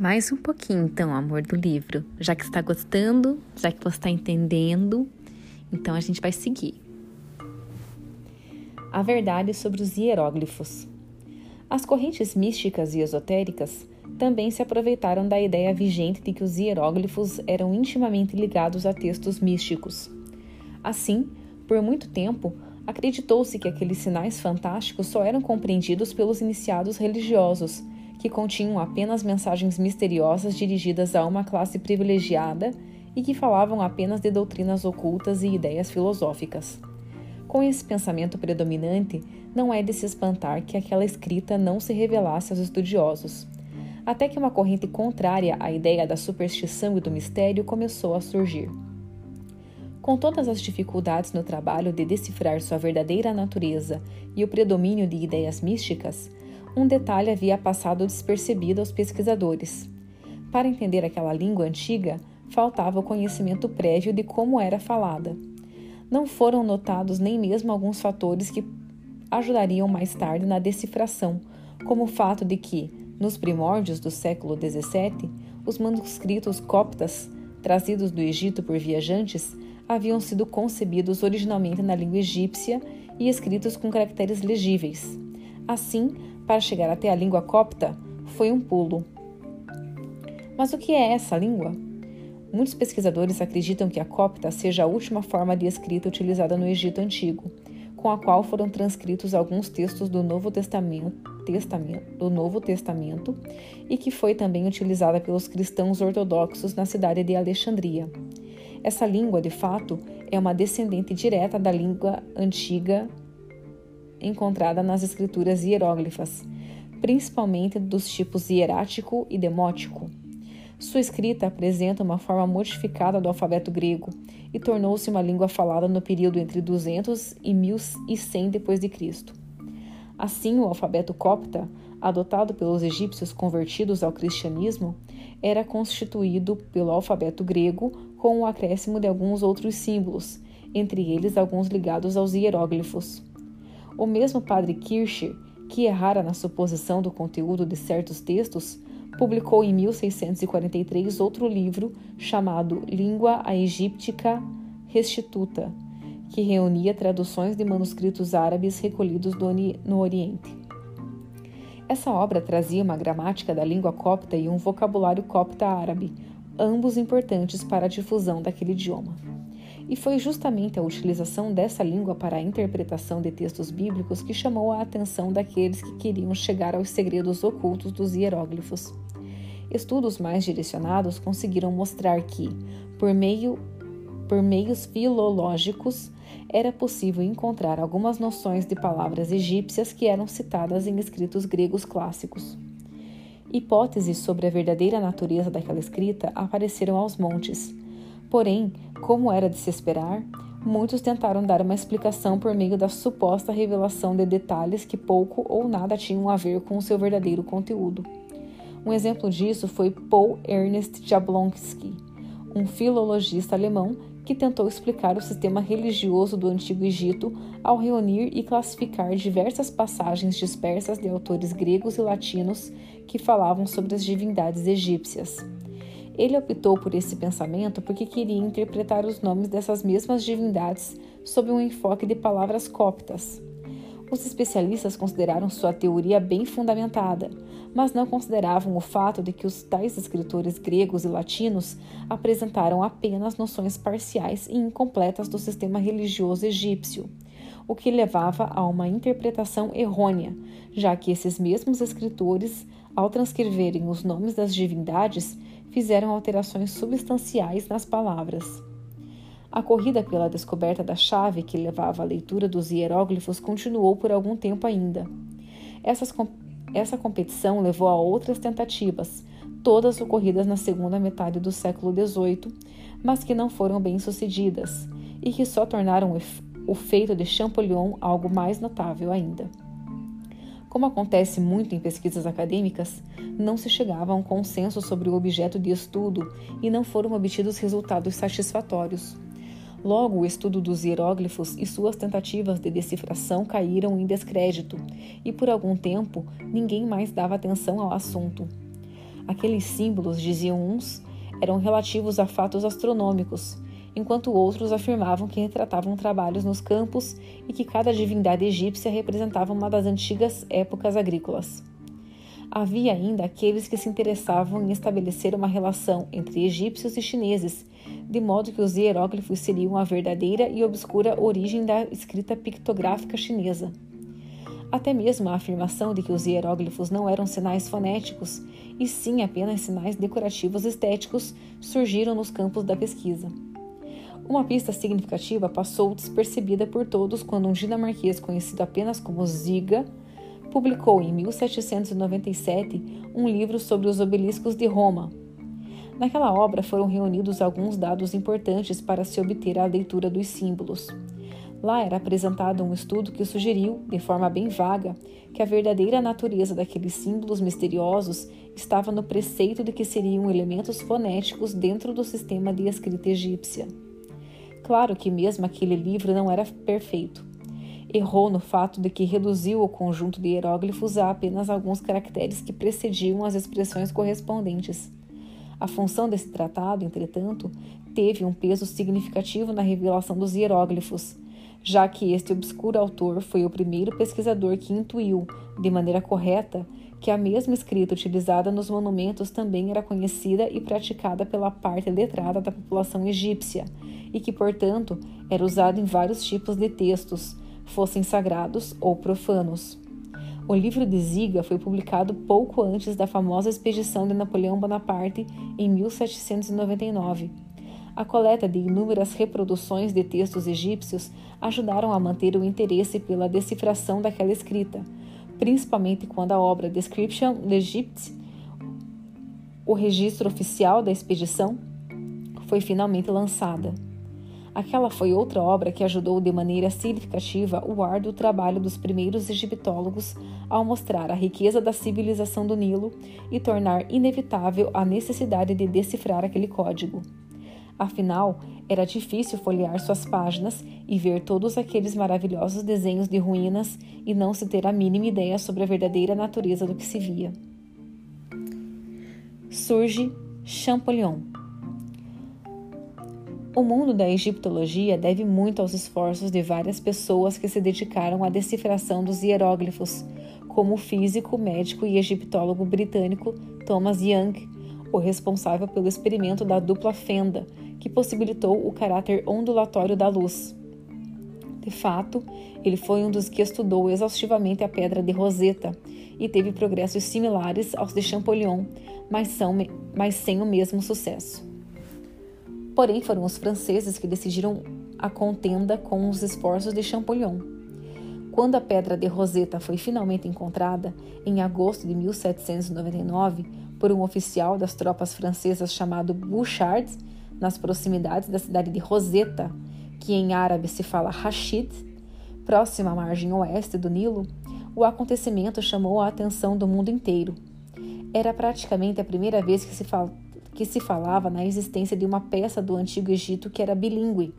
Mais um pouquinho, então, amor, do livro. Já que está gostando, já que você está entendendo, então a gente vai seguir. A verdade sobre os hieróglifos. As correntes místicas e esotéricas também se aproveitaram da ideia vigente de que os hieróglifos eram intimamente ligados a textos místicos. Assim, por muito tempo, acreditou-se que aqueles sinais fantásticos só eram compreendidos pelos iniciados religiosos, que continham apenas mensagens misteriosas dirigidas a uma classe privilegiada e que falavam apenas de doutrinas ocultas e ideias filosóficas. Com esse pensamento predominante, não é de se espantar que aquela escrita não se revelasse aos estudiosos, até que uma corrente contrária à ideia da superstição e do mistério começou a surgir. Com todas as dificuldades no trabalho de decifrar sua verdadeira natureza e o predomínio de ideias místicas, um detalhe havia passado despercebido aos pesquisadores. Para entender aquela língua antiga, faltava o conhecimento prévio de como era falada. Não foram notados nem mesmo alguns fatores que ajudariam mais tarde na decifração, como o fato de que, nos primórdios do século XVII, os manuscritos coptas, trazidos do Egito por viajantes, haviam sido concebidos originalmente na língua egípcia e escritos com caracteres legíveis. Assim, para chegar até a língua copta, foi um pulo. Mas o que é essa língua? Muitos pesquisadores acreditam que a copta seja a última forma de escrita utilizada no Egito Antigo, com a qual foram transcritos alguns textos do Novo Testamento, Testamento, do Novo Testamento e que foi também utilizada pelos cristãos ortodoxos na cidade de Alexandria. Essa língua, de fato, é uma descendente direta da língua antiga encontrada nas escrituras hieróglifas, principalmente dos tipos hierático e demótico. Sua escrita apresenta uma forma modificada do alfabeto grego e tornou-se uma língua falada no período entre 200 e 1100 d.C. Assim, o alfabeto copta, adotado pelos egípcios convertidos ao cristianismo, era constituído pelo alfabeto grego com o acréscimo de alguns outros símbolos, entre eles alguns ligados aos hieróglifos. O mesmo padre Kircher, que errara na suposição do conteúdo de certos textos, publicou em 1643 outro livro chamado Língua Egíptica Restituta, que reunia traduções de manuscritos árabes recolhidos no Oriente. Essa obra trazia uma gramática da língua copta e um vocabulário copta árabe, ambos importantes para a difusão daquele idioma. E foi justamente a utilização dessa língua para a interpretação de textos bíblicos que chamou a atenção daqueles que queriam chegar aos segredos ocultos dos hieróglifos. Estudos mais direcionados conseguiram mostrar que, por, meio, por meios filológicos, era possível encontrar algumas noções de palavras egípcias que eram citadas em escritos gregos clássicos. Hipóteses sobre a verdadeira natureza daquela escrita apareceram aos montes, Porém, como era de se esperar, muitos tentaram dar uma explicação por meio da suposta revelação de detalhes que pouco ou nada tinham a ver com o seu verdadeiro conteúdo. Um exemplo disso foi Paul Ernst Jablonski, um filologista alemão que tentou explicar o sistema religioso do Antigo Egito ao reunir e classificar diversas passagens dispersas de autores gregos e latinos que falavam sobre as divindades egípcias. Ele optou por esse pensamento porque queria interpretar os nomes dessas mesmas divindades sob um enfoque de palavras coptas. Os especialistas consideraram sua teoria bem fundamentada, mas não consideravam o fato de que os tais escritores gregos e latinos apresentaram apenas noções parciais e incompletas do sistema religioso egípcio, o que levava a uma interpretação errônea, já que esses mesmos escritores, ao transcreverem os nomes das divindades, fizeram alterações substanciais nas palavras. A corrida pela descoberta da chave que levava à leitura dos hieróglifos continuou por algum tempo ainda. Essas, essa competição levou a outras tentativas, todas ocorridas na segunda metade do século XVIII, mas que não foram bem sucedidas e que só tornaram o feito de Champollion algo mais notável ainda. Como acontece muito em pesquisas acadêmicas, não se chegava a um consenso sobre o objeto de estudo e não foram obtidos resultados satisfatórios. Logo, o estudo dos hieróglifos e suas tentativas de decifração caíram em descrédito, e por algum tempo ninguém mais dava atenção ao assunto. Aqueles símbolos, diziam uns, eram relativos a fatos astronômicos, enquanto outros afirmavam que retratavam trabalhos nos campos e que cada divindade egípcia representava uma das antigas épocas agrícolas. Havia ainda aqueles que se interessavam em estabelecer uma relação entre egípcios e chineses, de modo que os hieróglifos seriam a verdadeira e obscura origem da escrita pictográfica chinesa. Até mesmo a afirmação de que os hieróglifos não eram sinais fonéticos, e sim apenas sinais decorativos estéticos, surgiram nos campos da pesquisa. Uma pista significativa passou despercebida por todos quando um dinamarquês conhecido apenas como Ziga publicou em 1797 um livro sobre os obeliscos de Roma. Naquela obra foram reunidos alguns dados importantes para se obter a leitura dos símbolos. Lá era apresentado um estudo que sugeriu, de forma bem vaga, que a verdadeira natureza daqueles símbolos misteriosos estava no preceito de que seriam elementos fonéticos dentro do sistema de escrita egípcia. Claro que mesmo aquele livro não era perfeito. Errou no fato de que reduziu o conjunto de hieróglifos a apenas alguns caracteres que precediam as expressões correspondentes. A função desse tratado, entretanto, teve um peso significativo na revelação dos hieróglifos, já que este obscuro autor foi o primeiro pesquisador que intuiu, de maneira correta, que a mesma escrita utilizada nos monumentos também era conhecida e praticada pela parte letrada da população egípcia, e que, portanto, era usado em vários tipos de textos, fossem sagrados ou profanos. O livro de Ziga foi publicado pouco antes da famosa expedição de Napoleão Bonaparte em 1799. A coleta de inúmeras reproduções de textos egípcios ajudaram a manter o interesse pela decifração daquela escrita, principalmente quando a obra Description l'Egypte, o registro oficial da expedição, foi finalmente lançada. Aquela foi outra obra que ajudou de maneira significativa o árduo trabalho dos primeiros egiptólogos ao mostrar a riqueza da civilização do Nilo e tornar inevitável a necessidade de decifrar aquele código. Afinal, era difícil folhear suas páginas e ver todos aqueles maravilhosos desenhos de ruínas e não se ter a mínima ideia sobre a verdadeira natureza do que se via. Surge Champollion o mundo da egiptologia deve muito aos esforços de várias pessoas que se dedicaram à decifração dos hieróglifos, como o físico, médico e egiptólogo britânico Thomas Young, o responsável pelo experimento da dupla fenda, que possibilitou o caráter ondulatório da luz. De fato, ele foi um dos que estudou exaustivamente a pedra de Rosetta e teve progressos similares aos de Champollion, mas, são, mas sem o mesmo sucesso. Porém, foram os franceses que decidiram a contenda com os esforços de Champollion. Quando a pedra de Rosetta foi finalmente encontrada, em agosto de 1799, por um oficial das tropas francesas chamado Bouchard, nas proximidades da cidade de Rosetta, que em árabe se fala Rashid, próxima à margem oeste do Nilo, o acontecimento chamou a atenção do mundo inteiro. Era praticamente a primeira vez que se, fal que se falava na existência de uma peça do Antigo Egito que era bilíngue.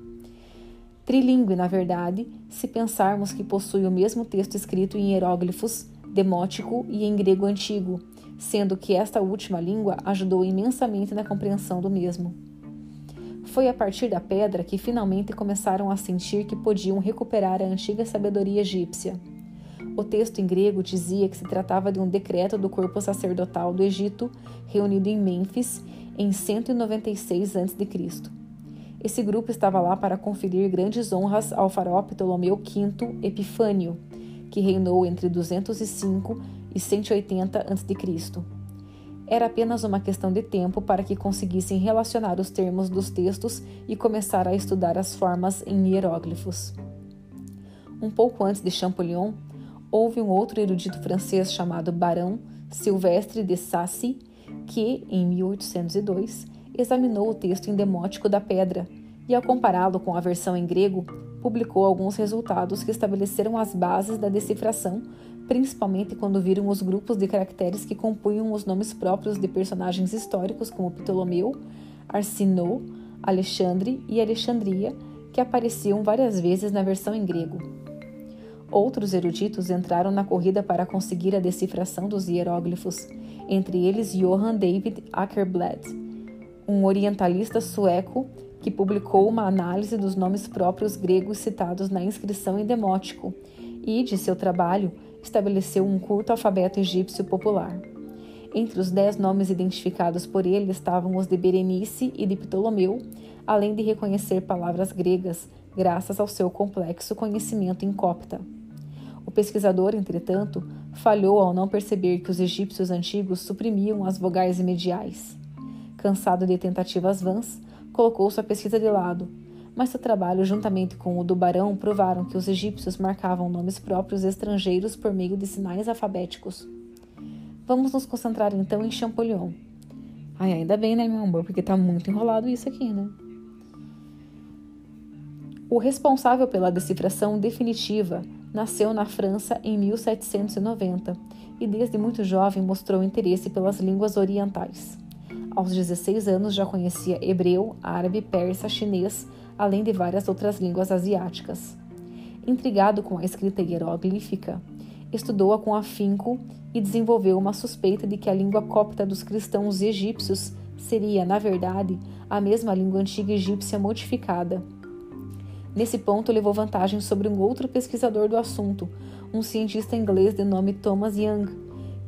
Trilingue, na verdade, se pensarmos que possui o mesmo texto escrito em hieróglifos, demótico e em grego antigo, sendo que esta última língua ajudou imensamente na compreensão do mesmo. Foi a partir da pedra que finalmente começaram a sentir que podiam recuperar a antiga sabedoria egípcia. O texto em grego dizia que se tratava de um decreto do corpo sacerdotal do Egito, reunido em Mênfis em 196 a.C. Esse grupo estava lá para conferir grandes honras ao faraó Ptolomeu V Epifânio, que reinou entre 205 e 180 a.C. Era apenas uma questão de tempo para que conseguissem relacionar os termos dos textos e começar a estudar as formas em hieróglifos. Um pouco antes de Champollion, houve um outro erudito francês chamado Barão Silvestre de Sacy que, em 1802, examinou o texto endemótico da pedra e, ao compará-lo com a versão em grego, publicou alguns resultados que estabeleceram as bases da decifração, principalmente quando viram os grupos de caracteres que compunham os nomes próprios de personagens históricos como Ptolomeu, Arsinoe, Alexandre e Alexandria, que apareciam várias vezes na versão em grego. Outros eruditos entraram na corrida para conseguir a decifração dos hieróglifos, entre eles Johann David Ackerblad, um orientalista sueco que publicou uma análise dos nomes próprios gregos citados na inscrição em Demótico e, de seu trabalho, estabeleceu um curto alfabeto egípcio popular. Entre os dez nomes identificados por ele estavam os de Berenice e de Ptolomeu, além de reconhecer palavras gregas, graças ao seu complexo conhecimento em copta. O pesquisador, entretanto, falhou ao não perceber que os egípcios antigos suprimiam as vogais imediais. Cansado de tentativas vãs, colocou sua pesquisa de lado, mas seu trabalho, juntamente com o do barão, provaram que os egípcios marcavam nomes próprios estrangeiros por meio de sinais alfabéticos. Vamos nos concentrar então em Champollion. Ai, ainda bem, né, meu amor, porque tá muito enrolado isso aqui, né? O responsável pela decifração definitiva nasceu na França em 1790 e desde muito jovem mostrou interesse pelas línguas orientais. Aos 16 anos já conhecia hebreu, árabe, persa, chinês, além de várias outras línguas asiáticas. Intrigado com a escrita hieroglífica, estudou-a com afinco e desenvolveu uma suspeita de que a língua copta dos cristãos egípcios seria, na verdade, a mesma língua antiga egípcia modificada Nesse ponto, levou vantagem sobre um outro pesquisador do assunto, um cientista inglês de nome Thomas Young,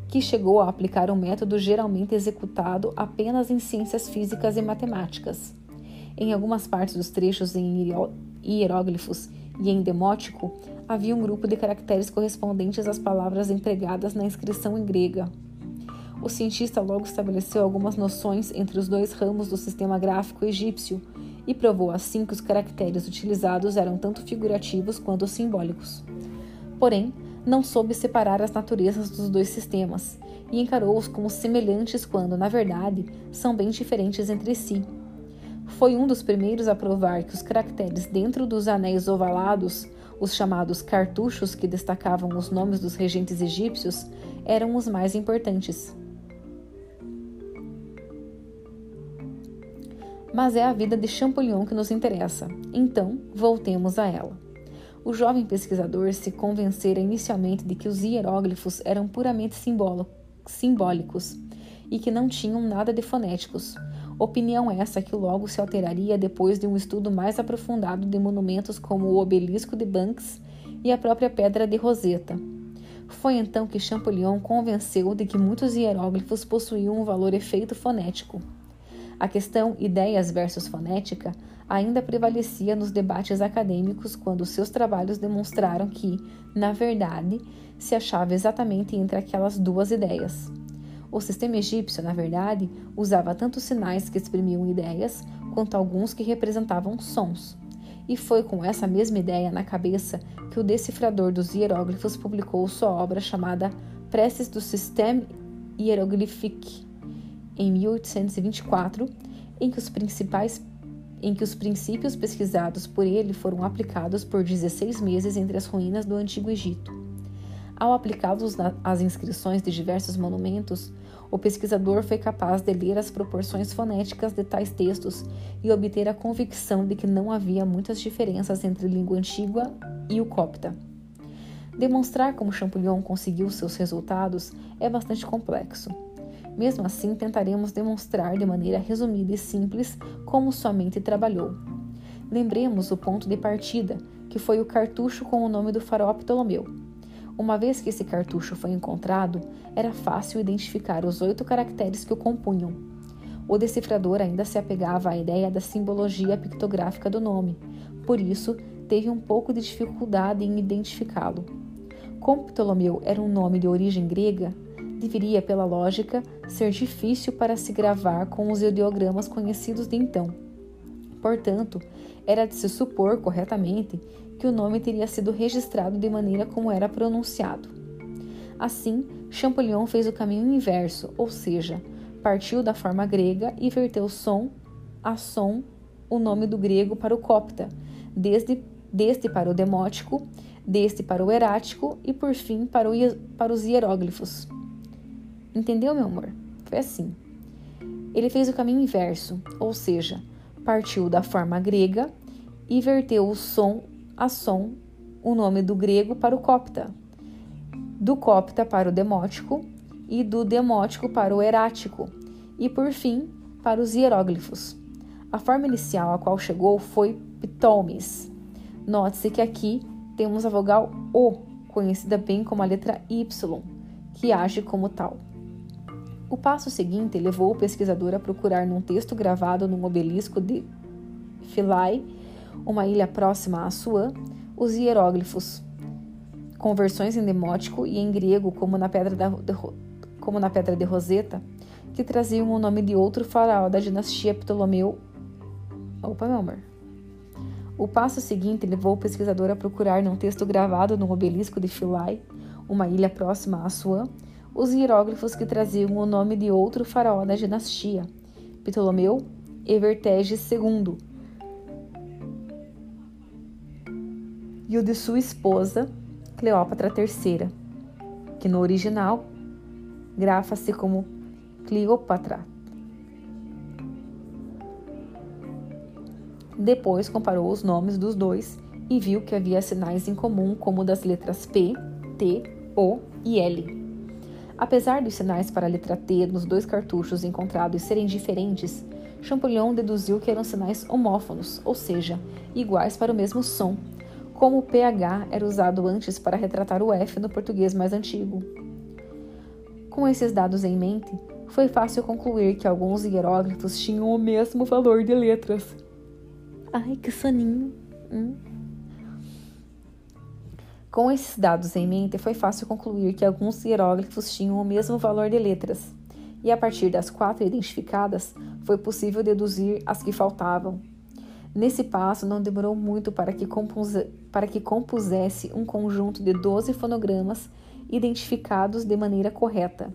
que chegou a aplicar um método geralmente executado apenas em ciências físicas e matemáticas. Em algumas partes dos trechos em hieróglifos e em demótico, havia um grupo de caracteres correspondentes às palavras empregadas na inscrição em grega. O cientista logo estabeleceu algumas noções entre os dois ramos do sistema gráfico egípcio e provou assim que os caracteres utilizados eram tanto figurativos quanto simbólicos. Porém, não soube separar as naturezas dos dois sistemas e encarou-os como semelhantes quando, na verdade, são bem diferentes entre si. Foi um dos primeiros a provar que os caracteres dentro dos anéis ovalados, os chamados cartuchos que destacavam os nomes dos regentes egípcios, eram os mais importantes. Mas é a vida de Champollion que nos interessa, então voltemos a ela. O jovem pesquisador se convencera inicialmente de que os hieróglifos eram puramente simbólicos e que não tinham nada de fonéticos. Opinião essa que logo se alteraria depois de um estudo mais aprofundado de monumentos como o obelisco de Banks e a própria Pedra de Roseta. Foi então que Champollion convenceu de que muitos hieróglifos possuíam um valor efeito fonético. A questão ideias versus fonética ainda prevalecia nos debates acadêmicos quando seus trabalhos demonstraram que, na verdade, se achava exatamente entre aquelas duas ideias. O sistema egípcio, na verdade, usava tanto sinais que exprimiam ideias quanto alguns que representavam sons. E foi com essa mesma ideia na cabeça que o decifrador dos hieróglifos publicou sua obra chamada Preces do Système Hiéroglyphique, em 1824, em que os principais em que os princípios pesquisados por ele foram aplicados por 16 meses entre as ruínas do Antigo Egito. Ao aplicá-los às inscrições de diversos monumentos, o pesquisador foi capaz de ler as proporções fonéticas de tais textos e obter a convicção de que não havia muitas diferenças entre a língua antiga e o copta. Demonstrar como Champollion conseguiu seus resultados é bastante complexo. Mesmo assim, tentaremos demonstrar de maneira resumida e simples como sua mente trabalhou. Lembremos o ponto de partida, que foi o cartucho com o nome do faraó Ptolomeu. Uma vez que esse cartucho foi encontrado, era fácil identificar os oito caracteres que o compunham. O decifrador ainda se apegava à ideia da simbologia pictográfica do nome, por isso teve um pouco de dificuldade em identificá-lo. Como Ptolomeu era um nome de origem grega, deveria, pela lógica, ser difícil para se gravar com os ideogramas conhecidos de então. Portanto, era de se supor corretamente que o nome teria sido registrado de maneira como era pronunciado. Assim, Champollion fez o caminho inverso, ou seja, partiu da forma grega e verteu som a som o nome do grego para o copta, desde, deste para o demótico, deste para o erático e, por fim, para, o, para os hieróglifos. Entendeu, meu amor? Foi assim. Ele fez o caminho inverso, ou seja, partiu da forma grega e verteu o som a som o nome do grego para o copta, do copta para o demótico e do demótico para o erático, e por fim para os hieróglifos. A forma inicial a qual chegou foi Ptolemes. Note-se que aqui temos a vogal O, conhecida bem como a letra Y, que age como tal. O passo seguinte levou o pesquisador a procurar num texto gravado num obelisco de Philae, uma ilha próxima a Assuã, os hieróglifos, com versões em demótico e em grego, como na pedra, da, de, como na pedra de Roseta, que traziam o nome de outro faraó da dinastia Ptolomeu. Opa, meu amor. O passo seguinte levou o pesquisador a procurar num texto gravado no obelisco de Philae, uma ilha próxima a Assuã, os hieróglifos que traziam o nome de outro faraó da dinastia, Ptolomeu Everteges II, e o de sua esposa, Cleópatra III, que no original grafa-se como Cleopatra. Depois comparou os nomes dos dois e viu que havia sinais em comum, como das letras P, T, O e L. Apesar dos sinais para a letra T nos dois cartuchos encontrados serem diferentes, Champollion deduziu que eram sinais homófonos, ou seja, iguais para o mesmo som, como o PH era usado antes para retratar o F no português mais antigo. Com esses dados em mente, foi fácil concluir que alguns hieróglifos tinham o mesmo valor de letras. Ai, que soninho! Hum. Com esses dados em mente, foi fácil concluir que alguns hieróglifos tinham o mesmo valor de letras, e a partir das quatro identificadas, foi possível deduzir as que faltavam. Nesse passo, não demorou muito para que, compuse, para que compusesse um conjunto de 12 fonogramas identificados de maneira correta.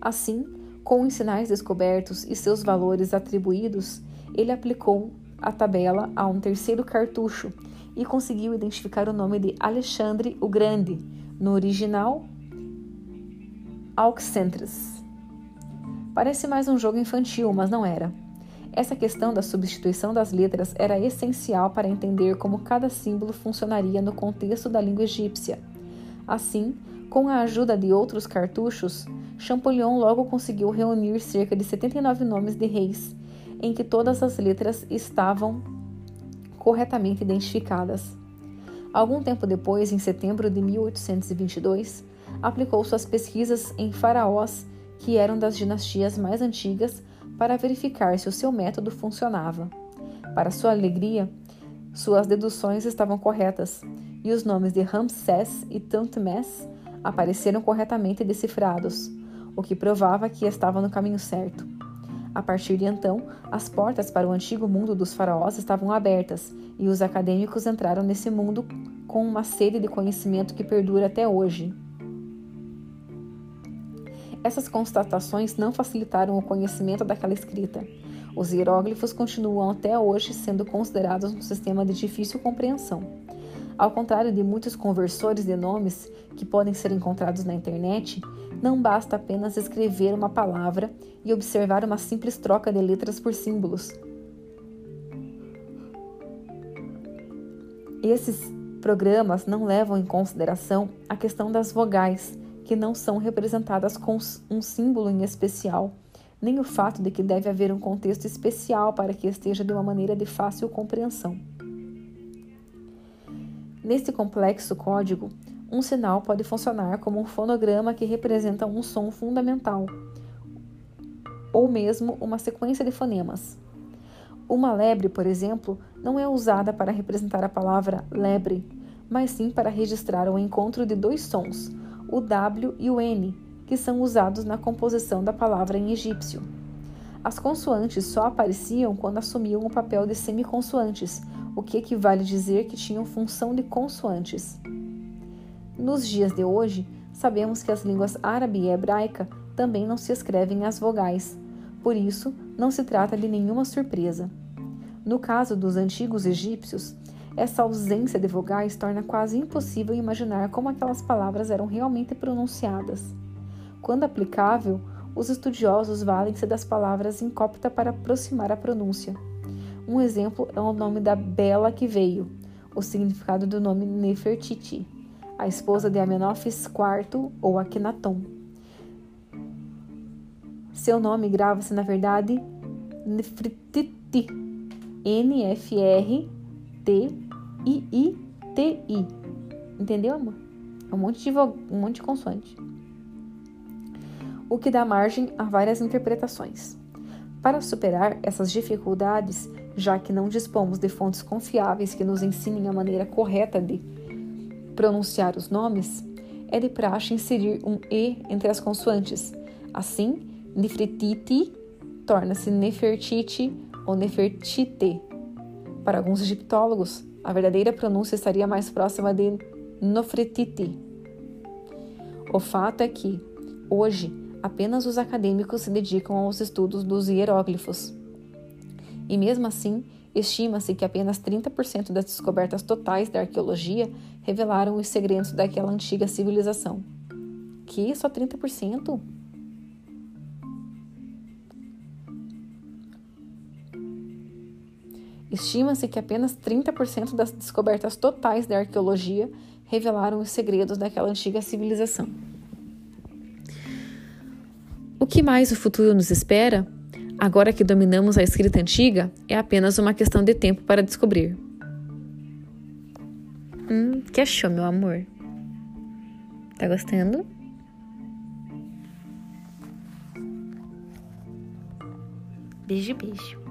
Assim, com os sinais descobertos e seus valores atribuídos, ele aplicou a tabela a um terceiro cartucho e conseguiu identificar o nome de Alexandre o Grande, no original Auxentres. Parece mais um jogo infantil, mas não era. Essa questão da substituição das letras era essencial para entender como cada símbolo funcionaria no contexto da língua egípcia. Assim, com a ajuda de outros cartuchos, Champollion logo conseguiu reunir cerca de 79 nomes de reis, em que todas as letras estavam corretamente identificadas. Algum tempo depois, em setembro de 1822, aplicou suas pesquisas em faraós que eram das dinastias mais antigas para verificar se o seu método funcionava. Para sua alegria, suas deduções estavam corretas e os nomes de Ramsés e Tantmés apareceram corretamente decifrados, o que provava que estava no caminho certo. A partir de então, as portas para o antigo mundo dos faraós estavam abertas e os acadêmicos entraram nesse mundo com uma sede de conhecimento que perdura até hoje. Essas constatações não facilitaram o conhecimento daquela escrita. Os hieróglifos continuam até hoje sendo considerados um sistema de difícil compreensão. Ao contrário de muitos conversores de nomes que podem ser encontrados na internet, não basta apenas escrever uma palavra e observar uma simples troca de letras por símbolos. Esses programas não levam em consideração a questão das vogais, que não são representadas com um símbolo em especial, nem o fato de que deve haver um contexto especial para que esteja de uma maneira de fácil compreensão. Nesse complexo código, um sinal pode funcionar como um fonograma que representa um som fundamental, ou mesmo uma sequência de fonemas. Uma lebre, por exemplo, não é usada para representar a palavra lebre, mas sim para registrar o encontro de dois sons, o W e o N, que são usados na composição da palavra em egípcio. As consoantes só apareciam quando assumiam o papel de semiconsoantes, o que equivale dizer que tinham função de consoantes. Nos dias de hoje, sabemos que as línguas árabe e hebraica também não se escrevem as vogais, por isso não se trata de nenhuma surpresa. No caso dos antigos egípcios, essa ausência de vogais torna quase impossível imaginar como aquelas palavras eram realmente pronunciadas. Quando aplicável, os estudiosos valem-se das palavras em copta para aproximar a pronúncia. Um exemplo é o nome da Bela que veio, o significado do nome Nefertiti, a esposa de Amenófis IV ou Akhenaton. Seu nome grava-se, na verdade, Nefertiti, N-F-R-T-I-I-T-I. Entendeu, amor? É um monte de, um monte de consoante. O que dá margem a várias interpretações. Para superar essas dificuldades, já que não dispomos de fontes confiáveis que nos ensinem a maneira correta de pronunciar os nomes, é de praxe inserir um E entre as consoantes. Assim, Nefretiti torna-se Nefertiti ou Nefertite. Para alguns egiptólogos, a verdadeira pronúncia estaria mais próxima de Nofretiti. O fato é que, hoje, apenas os acadêmicos se dedicam aos estudos dos hieróglifos. E mesmo assim, estima-se que apenas 30% das descobertas totais da arqueologia revelaram os segredos daquela antiga civilização. Que só 30%? Estima-se que apenas 30% das descobertas totais da arqueologia revelaram os segredos daquela antiga civilização. O que mais o futuro nos espera, agora que dominamos a escrita antiga, é apenas uma questão de tempo para descobrir. Hum, que achou, meu amor? Tá gostando? Beijo, beijo.